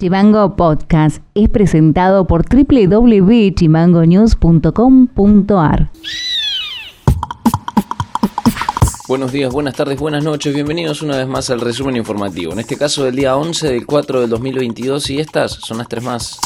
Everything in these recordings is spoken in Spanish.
Chimango Podcast es presentado por www.chimangonews.com.ar. Buenos días, buenas tardes, buenas noches, bienvenidos una vez más al resumen informativo, en este caso del día 11 del 4 del 2022 y estas son las tres más.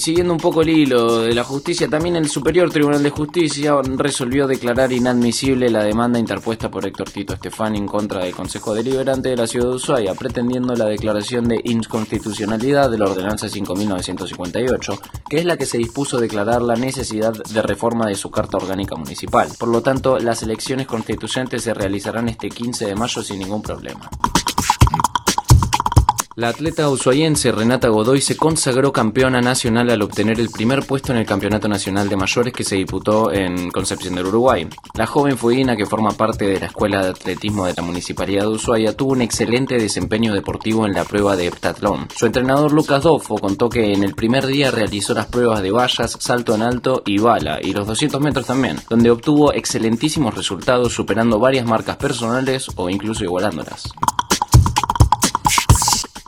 Siguiendo un poco el hilo de la justicia, también el Superior Tribunal de Justicia resolvió declarar inadmisible la demanda interpuesta por Héctor Tito Estefani en contra del Consejo Deliberante de la Ciudad de Ushuaia, pretendiendo la declaración de inconstitucionalidad de la Ordenanza 5.958, que es la que se dispuso declarar la necesidad de reforma de su Carta Orgánica Municipal. Por lo tanto, las elecciones constituyentes se realizarán este 15 de mayo sin ningún problema. La atleta ushuaiense Renata Godoy se consagró campeona nacional al obtener el primer puesto en el Campeonato Nacional de Mayores que se disputó en Concepción del Uruguay. La joven fueguina, que forma parte de la Escuela de Atletismo de la Municipalidad de Ushuaia, tuvo un excelente desempeño deportivo en la prueba de heptatlón. Su entrenador Lucas Doffo contó que en el primer día realizó las pruebas de vallas, salto en alto y bala, y los 200 metros también, donde obtuvo excelentísimos resultados superando varias marcas personales o incluso igualándolas.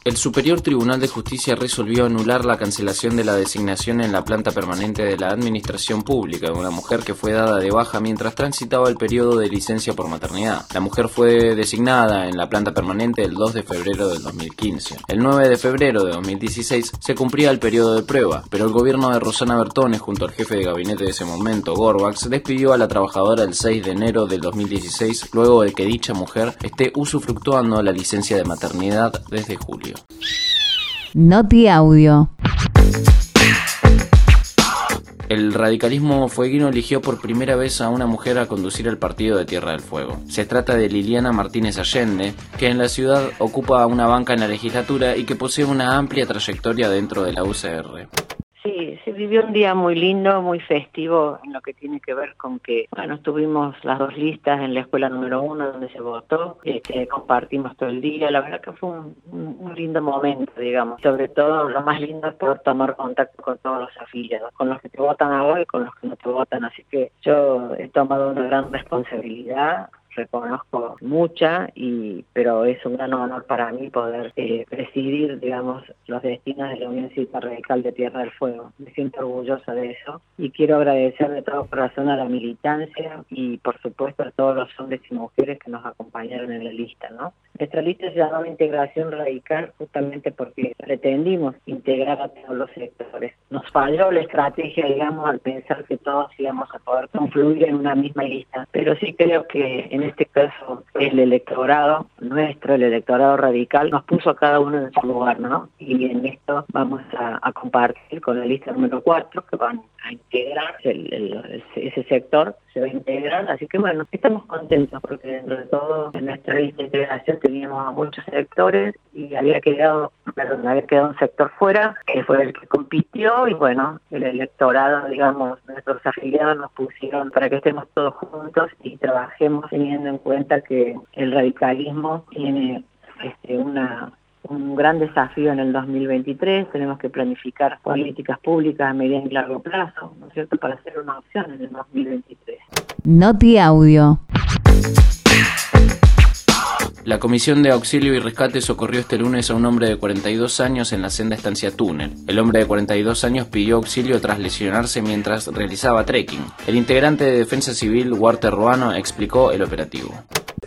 El Superior Tribunal de Justicia resolvió anular la cancelación de la designación en la planta permanente de la Administración Pública de una mujer que fue dada de baja mientras transitaba el periodo de licencia por maternidad. La mujer fue designada en la planta permanente el 2 de febrero del 2015. El 9 de febrero de 2016 se cumplía el periodo de prueba, pero el gobierno de Rosana Bertone junto al jefe de gabinete de ese momento, Gorbax, despidió a la trabajadora el 6 de enero del 2016 luego de que dicha mujer esté usufructuando la licencia de maternidad desde julio. Noti Audio. El radicalismo fueguino eligió por primera vez a una mujer a conducir el partido de Tierra del Fuego. Se trata de Liliana Martínez Allende, que en la ciudad ocupa una banca en la legislatura y que posee una amplia trayectoria dentro de la UCR. Sí, se vivió un día muy lindo, muy festivo en lo que tiene que ver con que, bueno, estuvimos las dos listas en la escuela número uno donde se votó, este, compartimos todo el día, la verdad que fue un, lindo momento, digamos. Sobre todo lo más lindo es poder tomar contacto con todos los afiliados, con los que te votan ahora y con los que no te votan, así que yo he tomado una gran responsabilidad reconozco mucha, y pero es un gran honor para mí poder eh, presidir, digamos, los destinos de la Unión Cívica Radical de Tierra del Fuego. Me siento orgullosa de eso y quiero agradecer de todo corazón a la militancia y, por supuesto, a todos los hombres y mujeres que nos acompañaron en la lista, ¿no? Nuestra lista se llama Integración Radical justamente porque pretendimos integrar a todos los sectores. Nos falló la estrategia, digamos, al pensar que todos íbamos a poder confluir en una misma lista, pero sí creo que en este caso el electorado nuestro, el electorado radical, nos puso a cada uno en su lugar, ¿no? Y en esto vamos a, compartir con la lista número 4 que van a integrar ese sector, se va a integrar, así que bueno, estamos contentos porque dentro de todo en nuestra lista de integración teníamos a muchos sectores y había quedado, perdón, había quedado un sector fuera, que fue el que compitió y bueno, el electorado, digamos, nuestros afiliados nos pusieron para que estemos todos juntos y trabajemos teniendo en cuenta que el radicalismo tiene este, una un gran desafío en el 2023, tenemos que planificar políticas públicas a mediano y largo plazo, ¿no es cierto?, para hacer una opción en el 2023. Noti Audio. La Comisión de Auxilio y Rescate socorrió este lunes a un hombre de 42 años en la senda estancia Túnel. El hombre de 42 años pidió auxilio tras lesionarse mientras realizaba trekking. El integrante de Defensa Civil, Walter Ruano, explicó el operativo.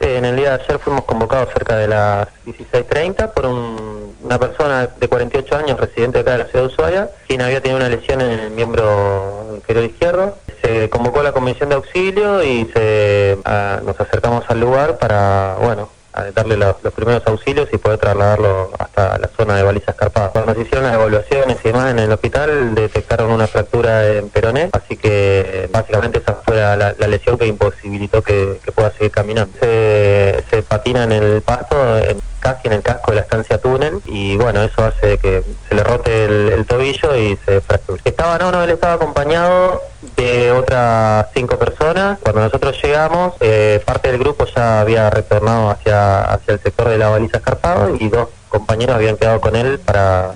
En el día de ayer fuimos convocados cerca de las 16.30 por una persona de 48 años, residente acá de la ciudad de Ushuaia, quien había tenido una lesión en el miembro inferior izquierdo. Se convocó a la comisión de auxilio y se, nos acercamos al lugar para, bueno, darle los, primeros auxilios y poder trasladarlo hasta la zona de baliza escarpada. Cuando nos hicieron las evaluaciones y demás en el hospital, detectaron una fractura en peroné, así que básicamente esa fue la, lesión que imposibilitó que, pueda seguir caminando. Se, se patina en el pasto, casi en el casco de la estancia túnel, y bueno, eso hace que se le rote el, tobillo y se fracture. Estaba, no, no, él estaba acompañado de otras cinco personas. Cuando nosotros llegamos, eh, parte del grupo ya había retornado hacia, hacia el sector de la baliza escarpado y dos compañeros habían quedado con él para,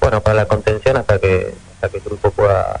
bueno, para la contención hasta que, hasta que el grupo pueda